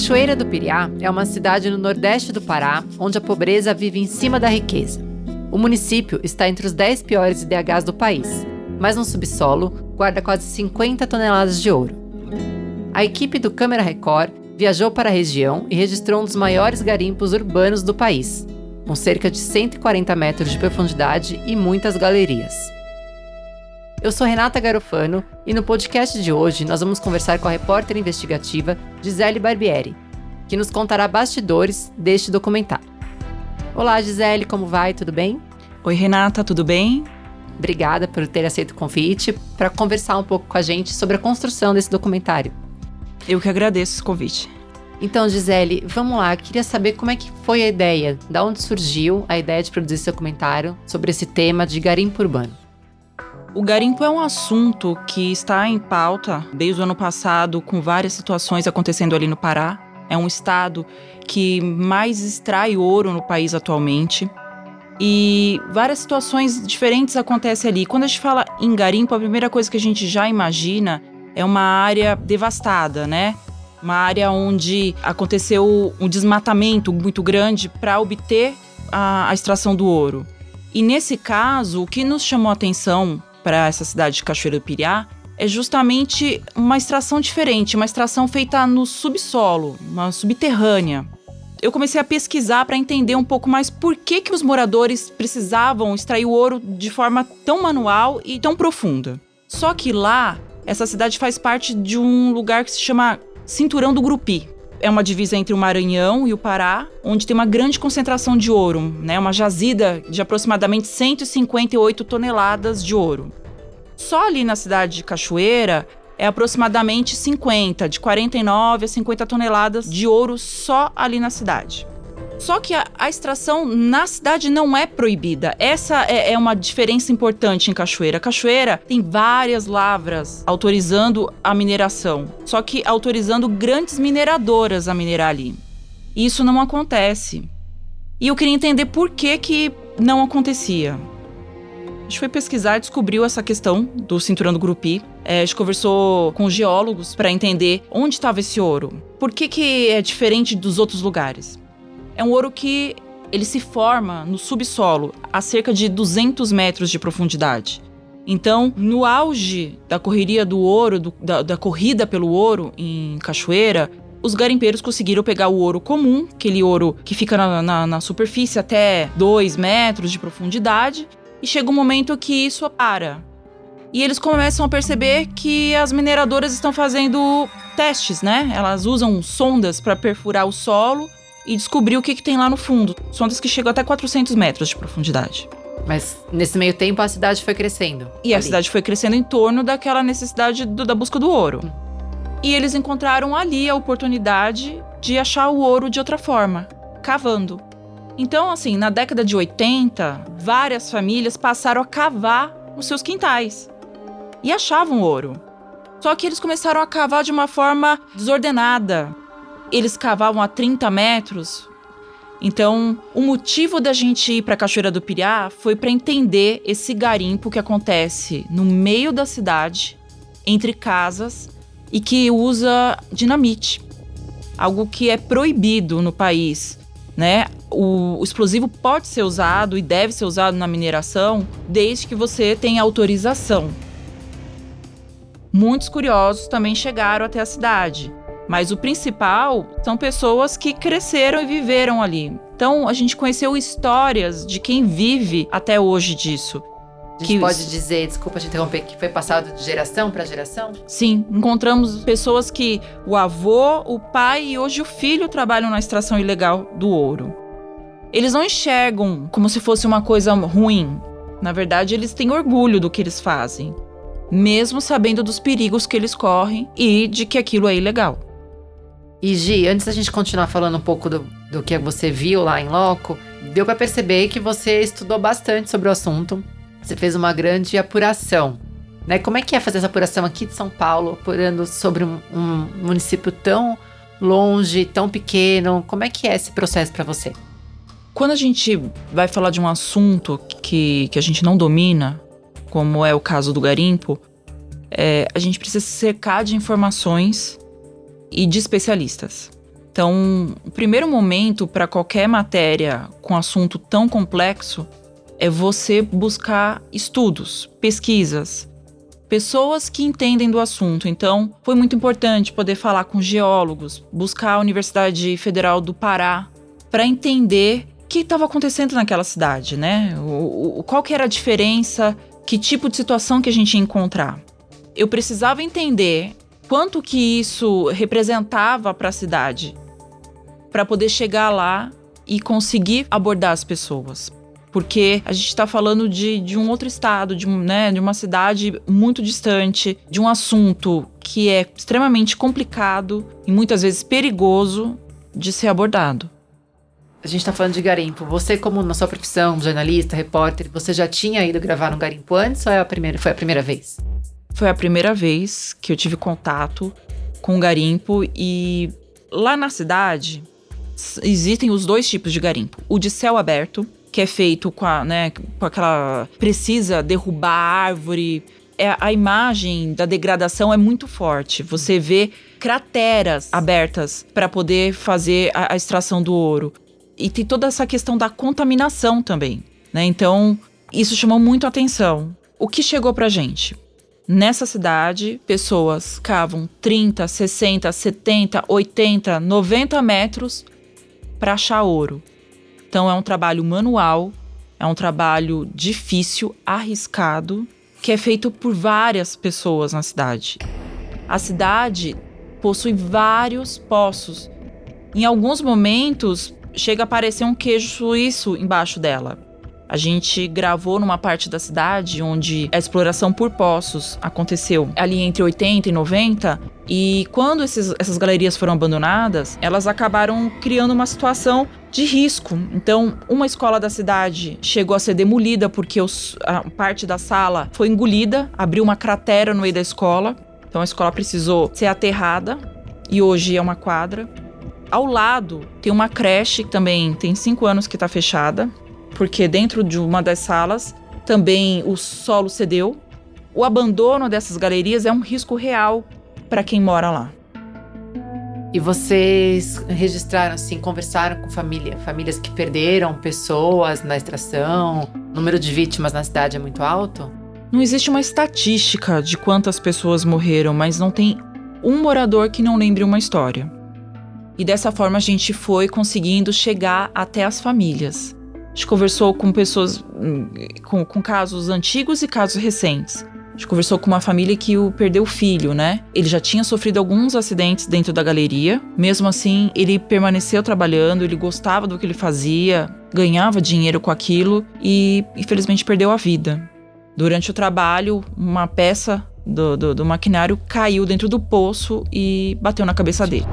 Cachoeira do Piriá é uma cidade no nordeste do Pará, onde a pobreza vive em cima da riqueza. O município está entre os 10 piores IDHs do país, mas no subsolo guarda quase 50 toneladas de ouro. A equipe do Câmara Record viajou para a região e registrou um dos maiores garimpos urbanos do país, com cerca de 140 metros de profundidade e muitas galerias. Eu sou Renata Garofano e no podcast de hoje nós vamos conversar com a repórter investigativa Gisele Barbieri, que nos contará bastidores deste documentário. Olá, Gisele, como vai? Tudo bem? Oi, Renata, tudo bem? Obrigada por ter aceito o convite para conversar um pouco com a gente sobre a construção desse documentário. Eu que agradeço esse convite. Então, Gisele, vamos lá. Queria saber como é que foi a ideia, da onde surgiu a ideia de produzir esse documentário sobre esse tema de garimpo urbano. O garimpo é um assunto que está em pauta desde o ano passado, com várias situações acontecendo ali no Pará. É um estado que mais extrai ouro no país atualmente. E várias situações diferentes acontecem ali. Quando a gente fala em garimpo, a primeira coisa que a gente já imagina é uma área devastada, né? Uma área onde aconteceu um desmatamento muito grande para obter a, a extração do ouro. E nesse caso, o que nos chamou a atenção para essa cidade de Cachoeira do Piriá é justamente uma extração diferente, uma extração feita no subsolo, uma subterrânea. Eu comecei a pesquisar para entender um pouco mais por que, que os moradores precisavam extrair o ouro de forma tão manual e tão profunda. Só que lá, essa cidade faz parte de um lugar que se chama Cinturão do Grupi. É uma divisa entre o Maranhão e o Pará, onde tem uma grande concentração de ouro, né? Uma jazida de aproximadamente 158 toneladas de ouro. Só ali na cidade de Cachoeira é aproximadamente 50, de 49 a 50 toneladas de ouro só ali na cidade. Só que a, a, extração na cidade não é proibida. Essa é, é, uma diferença importante em Cachoeira. Cachoeira tem várias lavras autorizando a mineração, só que autorizando grandes mineradoras a minerar ali. Isso não acontece. E eu queria entender por que, que não acontecia. A gente foi pesquisar e descobriu essa questão do cinturão do Grupi. É, a gente conversou com geólogos para entender onde estava esse ouro. Por que, que é diferente dos outros lugares? É um ouro que ele se forma no subsolo, a cerca de 200 metros de profundidade. Então, no auge da correria do ouro, do, da, da corrida pelo ouro em Cachoeira, os garimpeiros conseguiram pegar o ouro comum, aquele ouro que fica na, na, na superfície até 2 metros de profundidade, e chega um momento que isso para. E eles começam a perceber que as mineradoras estão fazendo testes, né? Elas usam sondas para perfurar o solo e descobrir o que, que tem lá no fundo. Sondas que chegam até 400 metros de profundidade. Mas nesse meio tempo a cidade foi crescendo. E ali. a cidade foi crescendo em torno daquela necessidade do, da busca do ouro. Hum. E eles encontraram ali a oportunidade de achar o ouro de outra forma, cavando. Então, assim, na década de 80, várias famílias passaram a cavar os seus quintais e achavam ouro. Só que eles começaram a cavar de uma forma desordenada, eles cavavam a 30 metros. Então, o motivo da gente ir para a Cachoeira do Piriá foi para entender esse garimpo que acontece no meio da cidade, entre casas, e que usa dinamite. Algo que é proibido no país, né? O, o explosivo pode ser usado e deve ser usado na mineração desde que você tenha autorização. Muitos curiosos também chegaram até a cidade mas o principal são pessoas que cresceram e viveram ali. Então a gente conheceu histórias de quem vive até hoje disso. A gente que pode dizer, desculpa te interromper, que foi passado de geração para geração? Sim, encontramos pessoas que o avô, o pai e hoje o filho trabalham na extração ilegal do ouro. Eles não enxergam como se fosse uma coisa ruim. Na verdade, eles têm orgulho do que eles fazem, mesmo sabendo dos perigos que eles correm e de que aquilo é ilegal. E Gi, antes da gente continuar falando um pouco do, do que você viu lá em loco, deu para perceber que você estudou bastante sobre o assunto. Você fez uma grande apuração. Né? Como é que é fazer essa apuração aqui de São Paulo, apurando sobre um, um município tão longe, tão pequeno? Como é que é esse processo para você? Quando a gente vai falar de um assunto que, que a gente não domina, como é o caso do garimpo, é, a gente precisa se cercar de informações e de especialistas. Então, o primeiro momento para qualquer matéria com assunto tão complexo é você buscar estudos, pesquisas, pessoas que entendem do assunto. Então, foi muito importante poder falar com geólogos, buscar a Universidade Federal do Pará para entender o que estava acontecendo naquela cidade, né? O, o, qual que era a diferença, que tipo de situação que a gente ia encontrar. Eu precisava entender quanto que isso representava para a cidade, para poder chegar lá e conseguir abordar as pessoas porque a gente está falando de, de um outro estado, de, né, de uma cidade muito distante, de um assunto que é extremamente complicado e muitas vezes perigoso de ser abordado. A gente está falando de garimpo. Você, como na sua profissão, jornalista, repórter, você já tinha ido gravar no garimpo antes ou é a primeira, foi a primeira vez? Foi a primeira vez que eu tive contato com garimpo e lá na cidade existem os dois tipos de garimpo: o de céu aberto, que é feito com, a, né, com aquela. precisa derrubar a árvore. É, a imagem da degradação é muito forte. Você vê crateras abertas para poder fazer a, a, extração do ouro. E tem toda essa questão da contaminação também. Né? Então, isso chamou muito atenção. O que chegou para gente? Nessa cidade, pessoas cavam 30, 60, 70, 80, 90 metros para achar ouro. Então é um trabalho manual, é um trabalho difícil, arriscado, que é feito por várias pessoas na cidade. A cidade possui vários poços. Em alguns momentos, chega a aparecer um queijo suíço embaixo dela. A gente gravou numa parte da cidade onde a exploração por poços aconteceu ali entre 80 e 90. E quando esses, essas galerias foram abandonadas, elas acabaram criando uma situação de risco. Então, uma escola da cidade chegou a ser demolida porque os, a parte da sala foi engolida, abriu uma cratera no meio da escola. Então, a escola precisou ser aterrada e hoje é uma quadra. Ao lado tem uma creche que também tem cinco anos que está fechada porque dentro de uma das salas também o solo cedeu. O abandono dessas galerias é um risco real para quem mora lá. E vocês registraram, assim, conversaram com família, famílias que perderam pessoas na extração? O número de vítimas na cidade é muito alto? Não existe uma estatística de quantas pessoas morreram, mas não tem um morador que não lembre uma história. E dessa forma a gente foi conseguindo chegar até as famílias. A gente conversou com pessoas hum, com, com casos antigos e casos recentes. A gente conversou com uma família que o perdeu o filho, né? Ele já tinha sofrido alguns acidentes dentro da galeria. Mesmo assim, ele permaneceu trabalhando, ele gostava do que ele fazia, ganhava dinheiro com aquilo e infelizmente perdeu a vida. Durante o trabalho, uma peça do, do, do maquinário caiu dentro do poço e bateu na cabeça dele.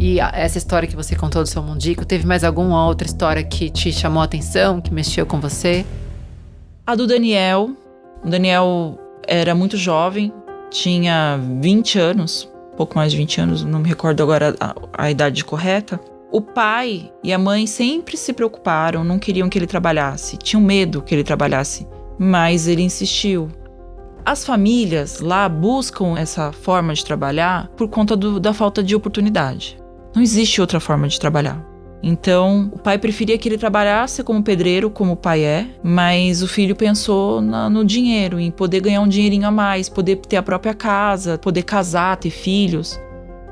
E essa história que você contou do seu mundico, teve mais alguma outra história que te chamou a atenção, que mexeu com você? A do Daniel. O Daniel era muito jovem, tinha 20 anos, pouco mais de 20 anos, não me recordo agora a, a idade correta. O pai e a mãe sempre se preocuparam, não queriam que ele trabalhasse, tinham medo que ele trabalhasse, mas ele insistiu. As famílias lá buscam essa forma de trabalhar por conta do, da falta de oportunidade. Não existe outra forma de trabalhar. Então, o pai preferia que ele trabalhasse como pedreiro, como o pai é, mas o filho pensou na, no dinheiro, em poder ganhar um dinheirinho a mais, poder ter a própria casa, poder casar, ter filhos,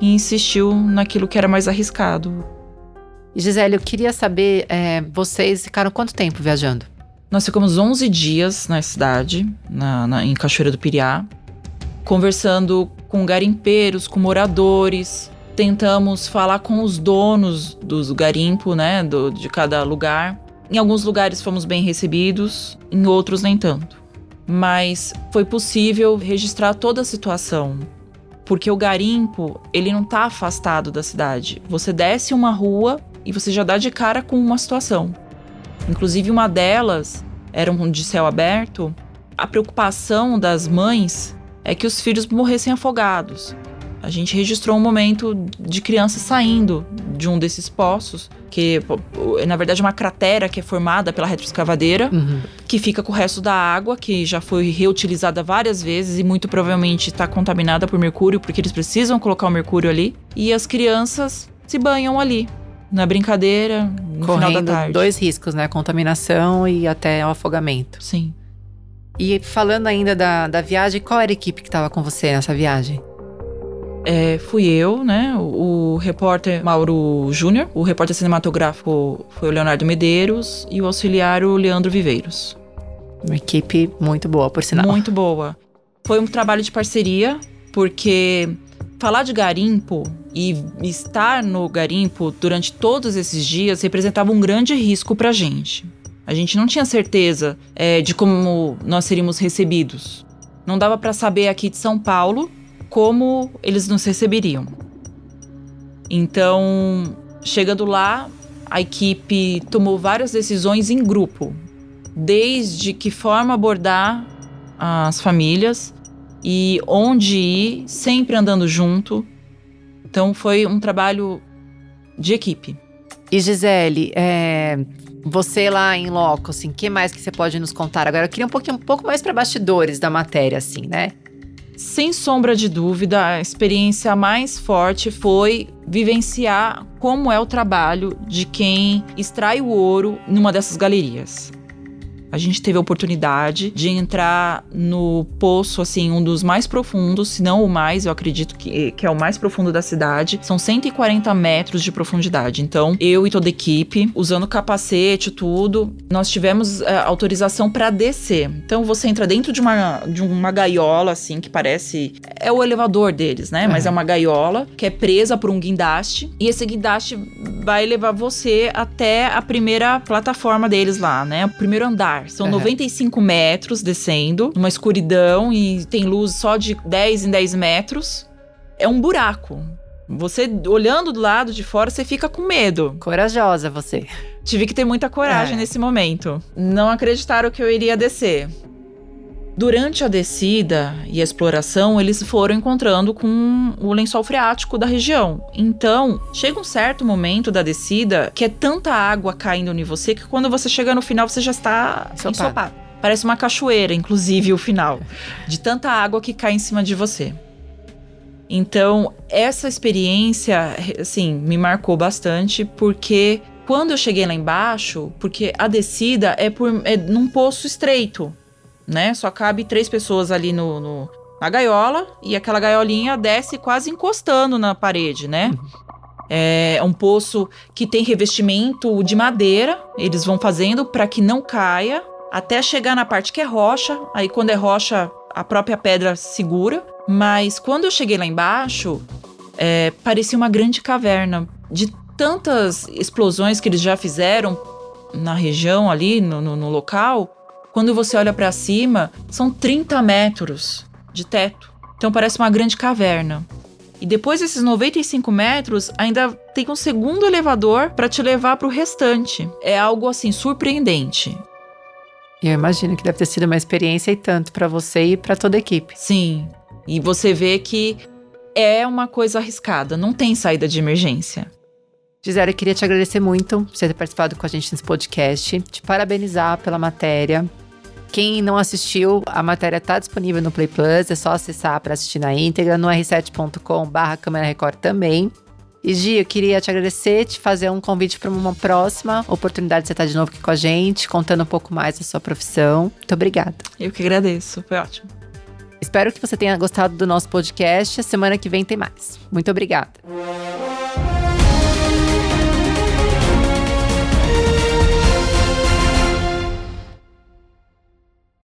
e insistiu naquilo que era mais arriscado. Gisele, eu queria saber, é, vocês ficaram quanto tempo viajando? Nós ficamos 11 dias na cidade, na, na, em Cachoeira do Piriá, conversando com garimpeiros, com moradores, tentamos falar com os donos dos garimpo, né, do, de cada lugar. Em alguns lugares fomos bem recebidos, em outros nem tanto. Mas foi possível registrar toda a situação, porque o garimpo, ele não está afastado da cidade. Você desce uma rua e você já dá de cara com uma situação. Inclusive uma delas era um de céu aberto. A preocupação das mães é que os filhos morressem afogados. A gente registrou um momento de criança saindo de um desses poços, que é na verdade uma cratera que é formada pela retroescavadeira, uhum. que fica com o resto da água, que já foi reutilizada várias vezes e muito provavelmente está contaminada por mercúrio, porque eles precisam colocar o mercúrio ali. E as crianças se banham ali. Na brincadeira, no Correndo final da tarde. dois riscos, né? Contaminação e até o afogamento. Sim. E falando ainda da, da viagem, qual era a equipe que estava com você nessa viagem? É, fui eu, né? O, o repórter Mauro Júnior, o repórter cinematográfico foi o Leonardo Medeiros e o auxiliar o Leandro Viveiros. Uma equipe muito boa, por sinal. Muito boa. Foi um trabalho de parceria, porque falar de garimpo e estar no garimpo durante todos esses dias representava um grande risco para a gente. A gente não tinha certeza é, de como nós seríamos recebidos. Não dava para saber aqui de São Paulo como eles nos receberiam. Então, chegando lá, a equipe tomou várias decisões em grupo, desde que forma abordar as famílias e onde ir, sempre andando junto. Então, foi um trabalho de equipe. E Gisele, é, você lá em loco, assim, que mais que você pode nos contar? Agora, eu queria um pouquinho, um pouco mais para bastidores da matéria, assim, né? Sem sombra de dúvida, a experiência mais forte foi vivenciar como é o trabalho de quem extrai o ouro numa dessas galerias. A gente teve a oportunidade de entrar no poço, assim, um dos mais profundos, se não o mais, eu acredito que, que é o mais profundo da cidade. São 140 metros de profundidade. Então, eu e toda a equipe, usando capacete, tudo, nós tivemos é, autorização para descer. Então, você entra dentro de uma, de uma gaiola, assim, que parece. É o elevador deles, né? Uhum. Mas é uma gaiola que é presa por um guindaste. E esse guindaste vai levar você até a primeira plataforma deles lá, né? O primeiro andar lugar. São uhum. 95 metros descendo, uma escuridão e tem luz só de 10 em 10 metros. É um buraco. Você olhando do lado de fora, você fica com medo. Corajosa você. Tive que ter muita coragem é. nesse momento. Não acreditaram que eu iria descer. Durante a descida e a exploração, eles foram encontrando com o lençol freático da região. Então, chega um certo momento da descida que é tanta água caindo em você que quando você chega no final você já está ensopado. ensopado. Parece uma cachoeira, inclusive, o final, de tanta água que cai em cima de você. Então, essa experiência, assim, me marcou bastante porque quando eu cheguei lá embaixo, porque a descida é por é num poço estreito né? Só cabe três pessoas ali no, no na gaiola e aquela gaiolinha desce quase encostando na parede, né? É um poço que tem revestimento de madeira, eles vão fazendo para que não caia até chegar na parte que é rocha. Aí, quando é rocha, a própria pedra segura. Mas quando eu cheguei lá embaixo, é, parecia uma grande caverna de tantas explosões que eles já fizeram na região ali, no, no, no local. Quando você olha para cima, são 30 metros de teto. Então parece uma grande caverna. E depois desses 95 metros, ainda tem um segundo elevador para te levar para o restante. É algo assim surpreendente. Eu imagino que deve ter sido uma experiência e tanto para você e para toda a equipe. Sim. E você vê que é uma coisa arriscada, não tem saída de emergência. Gisele, eu queria te agradecer muito por você ter participado com a gente nesse podcast, te parabenizar pela matéria, quem não assistiu, a matéria está disponível no Play Plus, é só acessar para assistir na íntegra, no r7.com/barra Câmera Record também. E Gi, eu queria te agradecer, te fazer um convite para uma próxima oportunidade de você estar de novo aqui com a gente, contando um pouco mais da sua profissão. Muito obrigada. Eu que agradeço, foi ótimo. Espero que você tenha gostado do nosso podcast. A semana que vem tem mais. Muito obrigada.